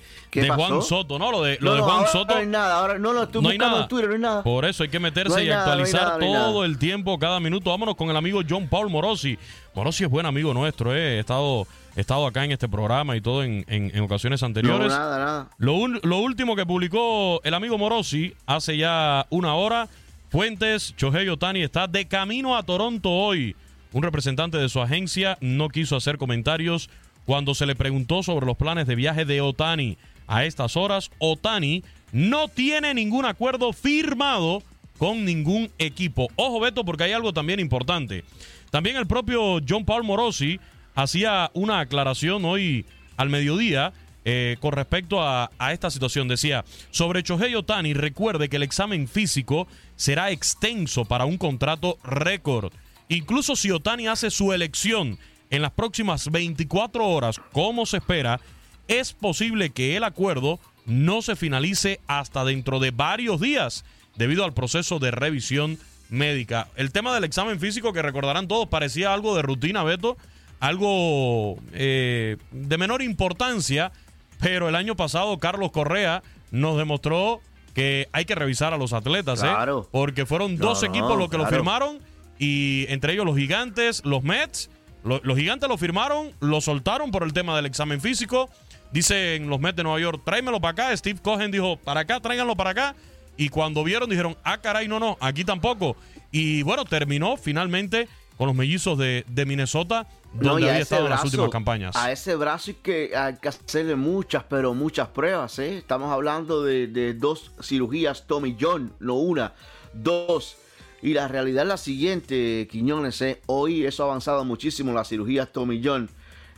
Speaker 22: Juan Soto, ¿no? Lo de, lo
Speaker 23: No,
Speaker 22: de
Speaker 23: no,
Speaker 22: Juan
Speaker 23: ahora
Speaker 22: Soto.
Speaker 23: No hay nada, ahora no lo estoy
Speaker 22: No hay nada.
Speaker 23: en Twitter, no hay nada.
Speaker 22: Por eso hay que meterse
Speaker 23: No hay
Speaker 22: y
Speaker 23: nada, no hay
Speaker 22: actualizar
Speaker 23: nada,
Speaker 22: todo el tiempo, cada minuto. Vámonos con el amigo John Paul Morosi. Morosi es buen amigo nuestro, ¿eh? He estado, he estado acá en este programa y todo en, en- en ocasiones anteriores.
Speaker 23: No, nada, nada.
Speaker 22: Lo, un- lo último que publicó el amigo Morosi hace ya una hora, Fuentes, Shohei Otani está de camino a Toronto hoy. Un representante de su agencia no quiso hacer comentarios cuando se le preguntó sobre los planes de viaje de Otani. A estas horas, Otani no tiene ningún acuerdo firmado con ningún equipo. Ojo, Beto, porque hay algo también importante. También el propio John Paul Morosi hacía una aclaración hoy al mediodía eh, con respecto a, esta situación. Decía, sobre Shohei Otani, recuerde que el examen físico será extenso para un contrato récord. Incluso si Otani hace su elección en las próximas 24 horas, como se espera, es posible que el acuerdo no se finalice hasta dentro de varios días debido al proceso de revisión médica. El tema del examen físico, que recordarán todos, parecía algo de rutina, Beto, algo eh, de menor importancia, pero el año pasado Carlos Correa nos demostró que hay que revisar a los atletas, ¿eh?
Speaker 23: Claro.
Speaker 22: porque fueron dos
Speaker 23: No,
Speaker 22: equipos los que lo firmaron y entre ellos los gigantes, los Mets, lo- los gigantes lo firmaron, lo soltaron por el tema del examen físico. Dicen los Mets de Nueva York, tráemelo para acá. Steve Cohen dijo, para acá, tráiganlo para acá. Y cuando vieron, dijeron, ah, caray, no, no, aquí tampoco. Y bueno, terminó finalmente con los mellizos de, de Minnesota, donde había estado en las últimas campañas.
Speaker 23: A ese brazo hay que, hay que hacerle muchas, pero muchas pruebas, ¿eh? Estamos hablando de, de dos cirugías Tommy John, no una, dos. Y la realidad es la siguiente, Quiñones, ¿eh? Hoy eso ha avanzado muchísimo, las cirugías Tommy John.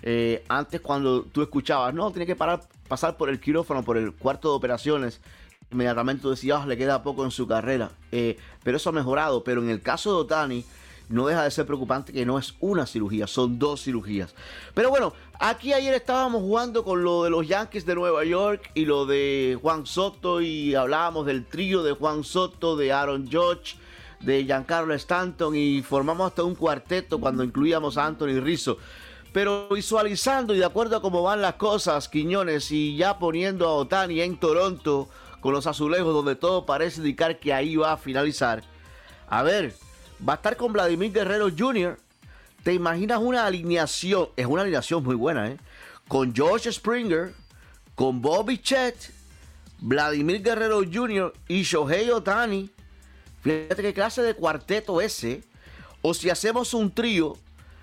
Speaker 23: Eh, antes cuando tú escuchabas, no, tiene que parar, pasar por el quirófano, por el cuarto de operaciones, inmediatamente tú decías, "Ah, le queda poco en su carrera. Eh, pero eso ha mejorado. Pero en el caso de Otani, no deja de ser preocupante que no es una cirugía, son dos cirugías. Pero bueno, aquí ayer estábamos jugando con lo de los Yankees de Nueva York y lo de Juan Soto y hablábamos del trío de Juan Soto, de Aaron Judge, de Giancarlo Stanton y formamos hasta un cuarteto cuando incluíamos a Anthony Rizzo. Pero visualizando y de acuerdo a cómo van las cosas, Quiñones, y ya poniendo a Otani en Toronto con los azulejos donde todo parece indicar que ahí va a finalizar. A ver, va a estar con Vladimir Guerrero Jr. ¿Te imaginas una alineación? Es una alineación muy buena, ¿eh? Con George Springer, con Bobby Chet, Vladimir Guerrero Jr. y Shohei Otani. Fíjate qué clase de cuarteto ese. O si hacemos un trío,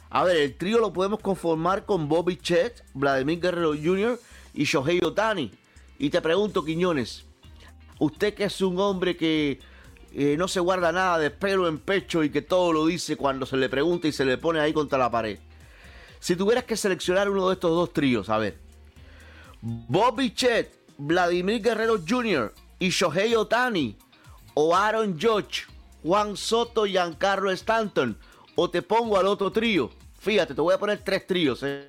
Speaker 23: a ver, el trío lo podemos conformar con Bobby Chet, Vladimir Guerrero Jr. y Shohei Otani. Y te pregunto, Quiñones, usted que es un hombre que eh, no se guarda nada de pelo en pecho y que todo lo dice cuando se le pregunta y se le pone ahí contra la pared. Si tuvieras que seleccionar uno de estos dos tríos, a ver, Bobby Chet, Vladimir Guerrero Jr. y Shohei Otani, o Aaron Judge, Juan Soto y Giancarlo Stanton, o te pongo al otro trío. Fíjate, te voy a poner tres tríos. ¿eh?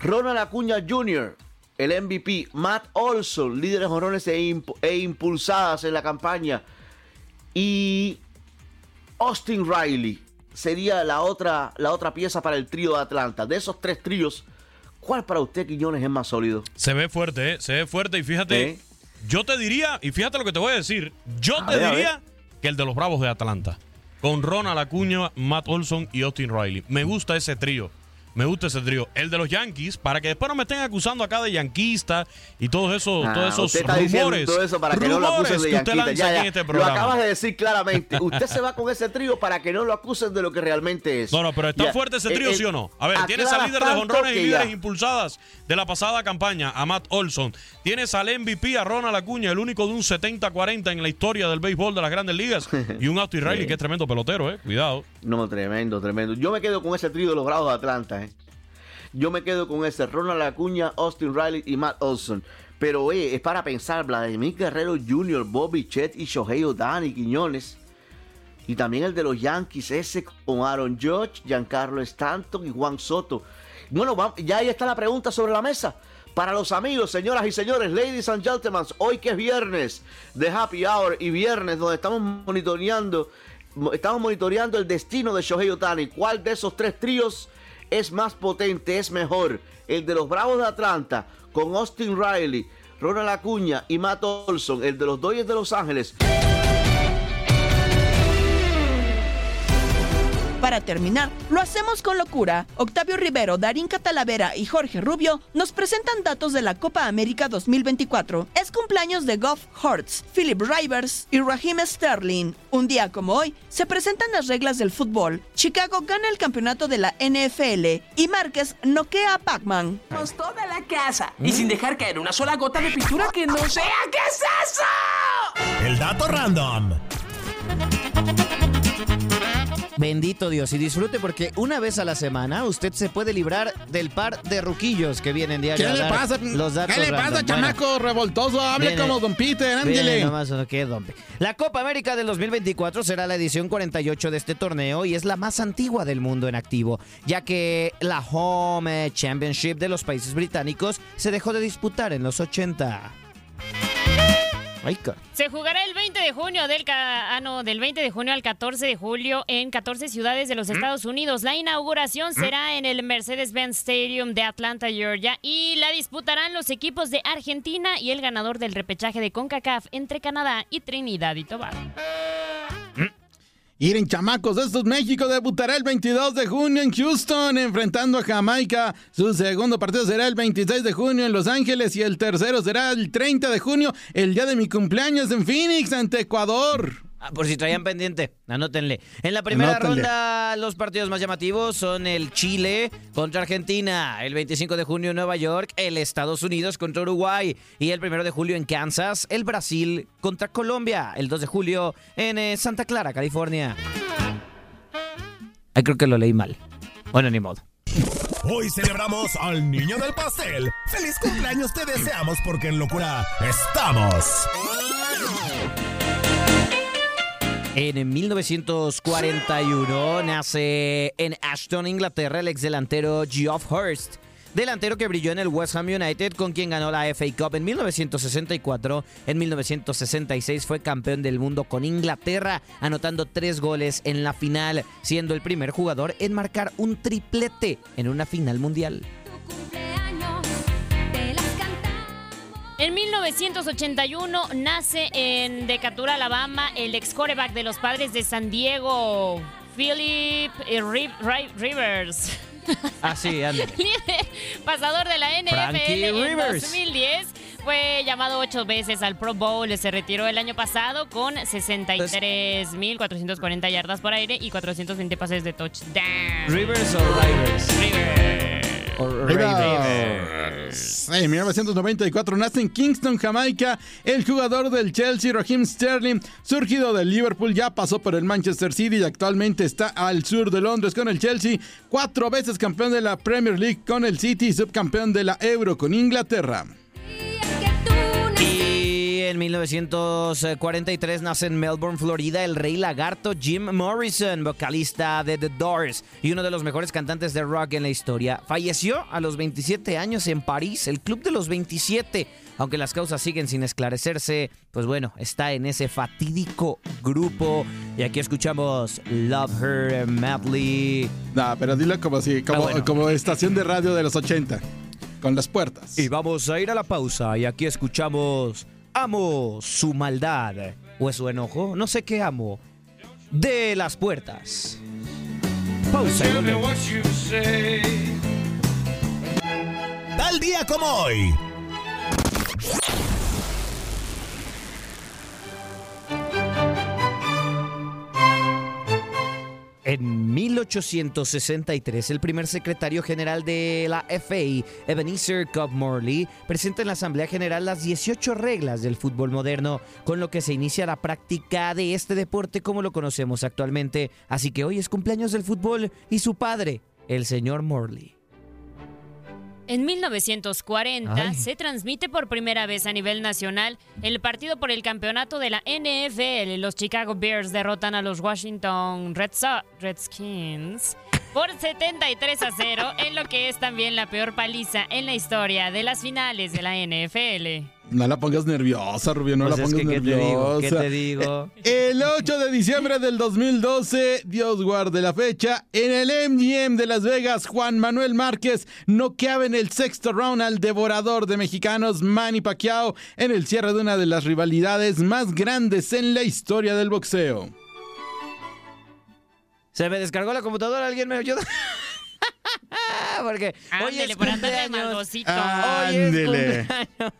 Speaker 23: Ronald Acuña Jr., el MVP, Matt Olson, líder de jonrones e, imp- e impulsadas en la campaña, y Austin Riley sería la otra, la otra pieza para el trío de Atlanta. De esos tres tríos, ¿cuál para usted, Quiñones, es más sólido?
Speaker 22: Se ve fuerte, ¿eh? Se ve fuerte y fíjate,
Speaker 23: ¿Eh?
Speaker 22: yo te diría, y fíjate lo que te voy a decir, yo
Speaker 23: A
Speaker 22: te
Speaker 23: ver,
Speaker 22: diría que el de los Bravos de Atlanta, con Ronald Acuña, Matt Olson y Austin Riley. Me gusta ese trío. Me gusta ese trío. El de los Yankees, para que después no me estén acusando acá de yanquista y todos esos,
Speaker 23: Ah,
Speaker 22: todos esos
Speaker 23: usted está diciendo
Speaker 22: rumores.
Speaker 23: todo eso para que no lo
Speaker 22: rumores
Speaker 23: acusen de
Speaker 22: que usted lanza
Speaker 23: Ya, ya,
Speaker 22: en este
Speaker 23: Lo
Speaker 22: programa.
Speaker 23: acabas de decir claramente. Usted se va con ese trío para que no lo acusen de lo que realmente es.
Speaker 22: No, no, pero ¿está
Speaker 23: Ya,
Speaker 22: fuerte ese
Speaker 23: eh,
Speaker 22: trío,
Speaker 23: eh,
Speaker 22: sí o no? A ver, tienes al líder de jonrones y líderes impulsadas de la pasada campaña, a Matt Olson. Tienes al MVP, a Ronald Acuña, el único de un 70-40 en la historia del béisbol de las grandes ligas. Y un Austin Riley, que es tremendo pelotero, ¿eh? Cuidado.
Speaker 23: No, tremendo, tremendo. Yo me quedo con ese trío de los Bravos de Atlanta. Yo me quedo con ese, Ronald Acuña, Austin Riley y Matt Olson. Pero eh, es para pensar, Vladimir Guerrero Jr., Bobby Chet y Shohei Ohtani, Quiñones. Y también el de los Yankees, ese con Aaron Judge, Giancarlo Stanton y Juan Soto. Bueno, ya ahí está la pregunta sobre la mesa. Para los amigos, señoras y señores, ladies and gentlemen, hoy que es viernes de Happy Hour y viernes donde estamos monitoreando, mo- estamos monitoreando el destino de Shohei Otani. ¿Cuál de esos tres tríos es más potente, es mejor? El de los Bravos de Atlanta con Austin Riley, Ronald Acuña y Matt Olson, el de los Dodgers de Los Ángeles
Speaker 1: Para terminar, lo hacemos con locura. Octavio Rivero, Darín Catalavera y Jorge Rubio nos presentan datos de la Copa América 2024. Es cumpleaños de Goff Hortz, Philip Rivers y Raheem Sterling. Un día como hoy, se presentan las reglas del fútbol. Chicago gana el campeonato de la NFL y Márquez noquea a Pac-Man.
Speaker 24: toda la casa y sin dejar caer una sola gota de pintura que no sea. ¿Qué es eso?
Speaker 12: El dato random.
Speaker 18: Bendito Dios y disfrute porque una vez a la semana usted se puede librar del par de ruquillos que vienen diario
Speaker 25: ¿Qué le pasa?
Speaker 18: Los datos
Speaker 25: ¿Qué le
Speaker 18: random.
Speaker 25: pasa,
Speaker 18: Bueno,
Speaker 25: chamaco revoltoso? Hable
Speaker 18: viene-
Speaker 25: como Don Peter, ándele.
Speaker 18: nomás, no, qué dompe. La Copa América del 2024 será la edición 48 de este torneo y es la más antigua del mundo en activo, ya que la Home Championship de los países británicos se dejó de disputar en los 80.
Speaker 10: Se jugará el 20 de junio del, ca- ah, no, del 20 de junio al 14 de julio en 14 ciudades de los Estados Unidos. La inauguración será en el Mercedes-Benz Stadium de Atlanta, Georgia, y la disputarán los equipos de Argentina y el ganador del repechaje de CONCACAF entre Canadá y Trinidad y Tobago.
Speaker 25: Miren, chamacos, estos México debutará el 22 de junio en Houston, enfrentando a Jamaica. Su segundo partido será el 26 de junio en Los Ángeles y el tercero será el 30 de junio, el día de mi cumpleaños en Phoenix, ante Ecuador.
Speaker 18: Ah, por si traían pendiente, anótenle. En la primera
Speaker 25: Anótenle.
Speaker 18: ronda, los partidos más llamativos son el Chile contra Argentina, el 25 de junio en Nueva York, el Estados Unidos contra Uruguay y el 1 de julio en Kansas, el Brasil contra Colombia, el 2 de julio en eh, Santa Clara, California. Ay, creo que lo leí mal. Bueno, ni modo.
Speaker 12: Hoy celebramos al niño del pastel. ¡Feliz cumpleaños te deseamos porque en locura estamos!
Speaker 18: En 1941 nace en Ashton, Inglaterra, el ex delantero Geoff Hurst. Delantero que brilló en el West Ham United, con quien ganó la FA Cup en 1964. En 1966 fue campeón del mundo con Inglaterra, anotando tres goles en la final, siendo el primer jugador en marcar un triplete en una final mundial.
Speaker 10: En 1981 nace en Decatur, Alabama, el ex coreback de los padres de San Diego, Philip eh, Ri- Ri- Rivers.
Speaker 18: Así.
Speaker 10: Líder pasador de la NFL en
Speaker 18: Rivers.
Speaker 10: 2010. Fue llamado ocho veces al Pro Bowl. Se retiró el año pasado con 63.440 yardas por aire y 420 pases de touchdown.
Speaker 18: ¿Rivers o Rivers?
Speaker 25: En 1994 nace en Kingston, Jamaica, el jugador del Chelsea, Raheem Sterling, surgido del Liverpool, ya pasó por el Manchester City y actualmente está al sur de Londres con el Chelsea, cuatro veces campeón de la Premier League con el City y subcampeón de la Euro con Inglaterra.
Speaker 18: En 1943 nace en Melbourne, Florida, el rey lagarto Jim Morrison, vocalista de The Doors y uno de los mejores cantantes de rock en la historia. Falleció a los 27 años en París, el Club de los 27. Aunque las causas siguen sin esclarecerse, pues bueno, está en ese fatídico grupo. Y aquí escuchamos Love Her Madly.
Speaker 25: No, pero dilo como si, como,
Speaker 18: Ah, bueno.
Speaker 25: como estación de radio de los 80, con las puertas.
Speaker 18: Y vamos a ir a la pausa y aquí escuchamos Amo su maldad o su enojo, no sé qué amo, de las puertas. Pausa.
Speaker 12: Tal día como hoy.
Speaker 18: En 1863, el primer secretario general de la FA, Ebenezer Cobb Morley, presenta en la Asamblea General las 18 reglas del fútbol moderno, con lo que se inicia la práctica de este deporte como lo conocemos actualmente. Así que hoy es cumpleaños del fútbol y su padre, el señor Morley.
Speaker 10: En 1940
Speaker 18: Ay.
Speaker 10: se transmite por primera vez a nivel nacional el partido por el campeonato de la NFL. Los Chicago Bears derrotan a los Washington Red Sox- Redskins por 73 a 0 en lo que es también la peor paliza en la historia de las finales de la NFL.
Speaker 25: No la pongas nerviosa, Rubio, no
Speaker 18: Pues
Speaker 25: la pongas
Speaker 18: que, ¿qué te digo?
Speaker 25: nerviosa.
Speaker 18: ¿Qué te digo?
Speaker 25: El 8 de diciembre del 2012, Dios guarde la fecha, en el MGM de Las Vegas, Juan Manuel Márquez noqueaba en el sexto round al devorador de mexicanos Manny Pacquiao en el cierre de una de las rivalidades más grandes en la historia del boxeo.
Speaker 18: Se me descargó la computadora, ¿alguien me ayuda? Porque hoy
Speaker 10: Ándele,
Speaker 18: es
Speaker 10: por andar de
Speaker 18: cumpleaños. Hoy es
Speaker 25: Ándele.
Speaker 18: cumpleaños.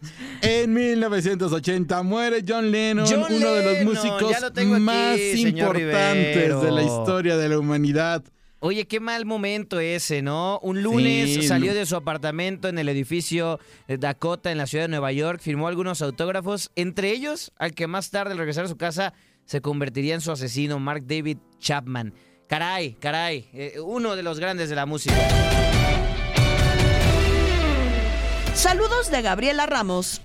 Speaker 25: En 1980 muere John Lennon,
Speaker 18: John
Speaker 25: uno de los músicos
Speaker 18: lo aquí,
Speaker 25: más importantes
Speaker 18: Rivero.
Speaker 25: de la historia de la humanidad.
Speaker 18: Oye, qué mal momento ese, ¿no? Un lunes
Speaker 25: Sí,
Speaker 18: salió de su apartamento en el edificio de Dakota en la ciudad de Nueva York, firmó algunos autógrafos, entre ellos al que más tarde al regresar a su casa se convertiría en su asesino, Mark David Chapman. Caray, caray, eh, uno de los grandes de la música.
Speaker 1: Saludos de Gabriela Ramos.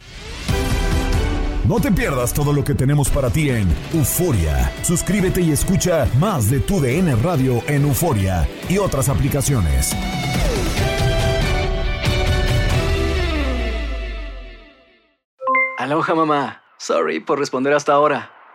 Speaker 12: No te pierdas todo lo que tenemos para ti en Euforia. Suscríbete y escucha más de tu DN Radio en Euforia y otras aplicaciones.
Speaker 26: Aloha mamá. Sorry por responder hasta ahora.